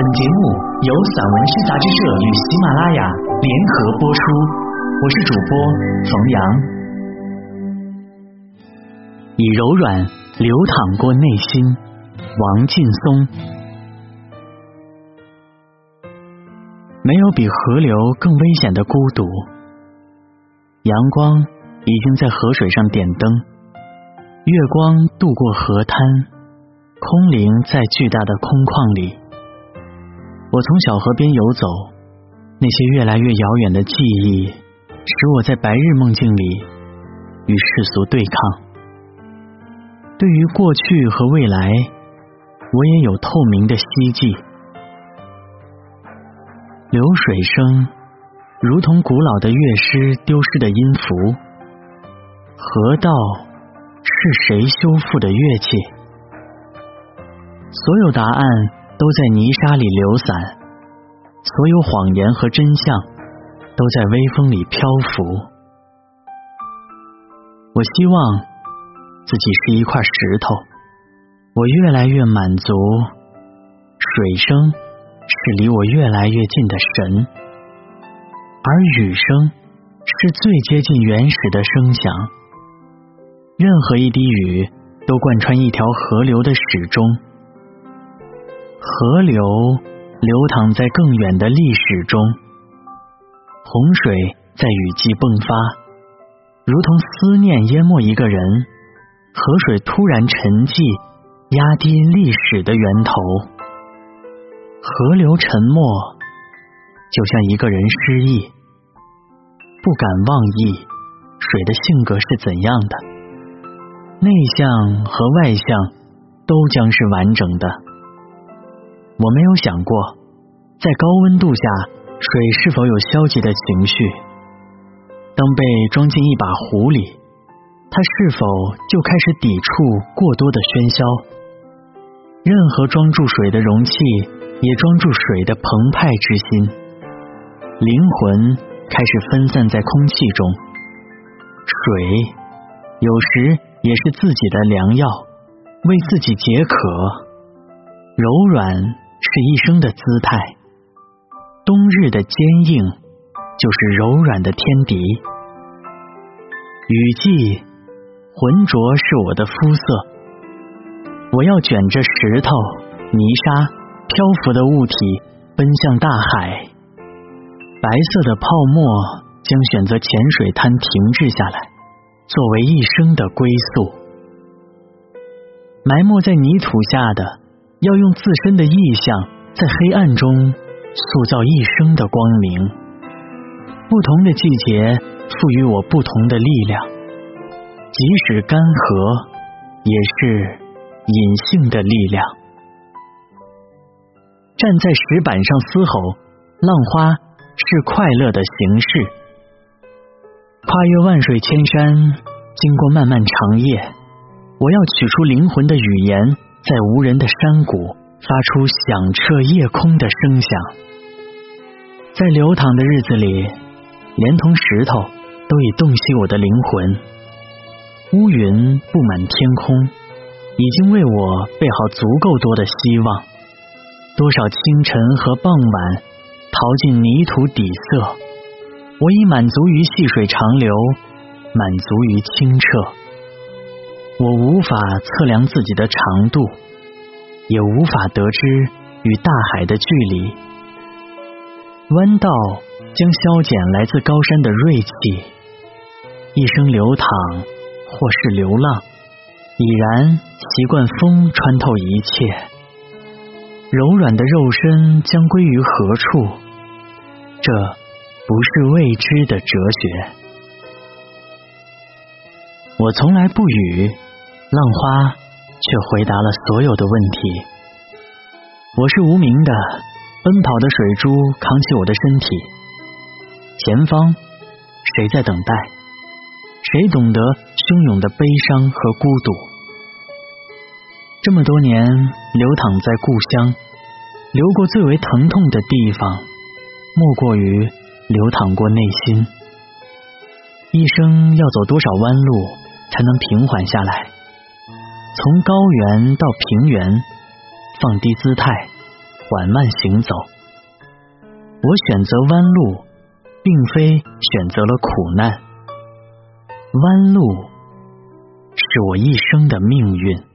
本节目由散文诗杂志社与喜马拉雅联合播出，我是主播冯阳。以柔软流淌过内心，王劲松。没有比河流更危险的孤独。阳光已经在河水上点灯，月光渡过河滩，空灵在巨大的空旷里。我从小河边游走，那些越来越遥远的记忆，使我在白日梦境里与世俗对抗。对于过去和未来，我也有透明的希冀。流水声如同古老的乐师丢失的音符，河道是谁修复的乐器？所有答案都在泥沙里流散，所有谎言和真相都在微风里漂浮。我希望。自己是一块石头，我越来越满足。水声是离我越来越近的神，而雨声是最接近原始的声响。任何一滴雨都贯穿一条河流的始终，河流流淌在更远的历史中，洪水在雨季迸发，如同思念淹没一个人。河水突然沉寂，压低历史的源头。河流沉默，就像一个人失忆，不敢忘忆水的性格是怎样的。内向和外向都将是完整的。我没有想过，在高温度下，水是否有消极的情绪。当被装进一把壶里。它是否就开始抵触过多的喧嚣？任何装住水的容器，也装住水的澎湃之心。灵魂开始分散在空气中。水有时也是自己的良药，为自己解渴。柔软是一生的姿态，冬日的坚硬就是柔软的天敌。雨季。浑浊是我的肤色，我要卷着石头、泥沙、漂浮的物体奔向大海。白色的泡沫将选择浅水滩停滞下来，作为一生的归宿。埋没在泥土下的，要用自身的意象，在黑暗中塑造一生的光明。不同的季节赋予我不同的力量。即使干涸，也是隐性的力量。站在石板上嘶吼，浪花是快乐的形式。跨越万水千山，经过漫漫长夜，我要取出灵魂的语言，在无人的山谷发出响彻夜空的声响。在流淌的日子里，连同石头都已洞悉我的灵魂。乌云布满天空，已经为我备好足够多的希望。多少清晨和傍晚逃进泥土底色，我已满足于细水长流，满足于清澈。我无法测量自己的长度，也无法得知与大海的距离。弯道将消减来自高山的锐气，一生流淌。或是流浪，已然习惯风穿透一切。柔软的肉身将归于何处？这不是未知的哲学。我从来不语，浪花却回答了所有的问题。我是无名的，奔跑的水珠扛起我的身体。前方，谁在等待？谁懂得汹涌的悲伤和孤独？这么多年流淌在故乡，流过最为疼痛的地方，莫过于流淌过内心。一生要走多少弯路，才能平缓下来？从高原到平原，放低姿态，缓慢行走。我选择弯路，并非选择了苦难。弯路是我一生的命运。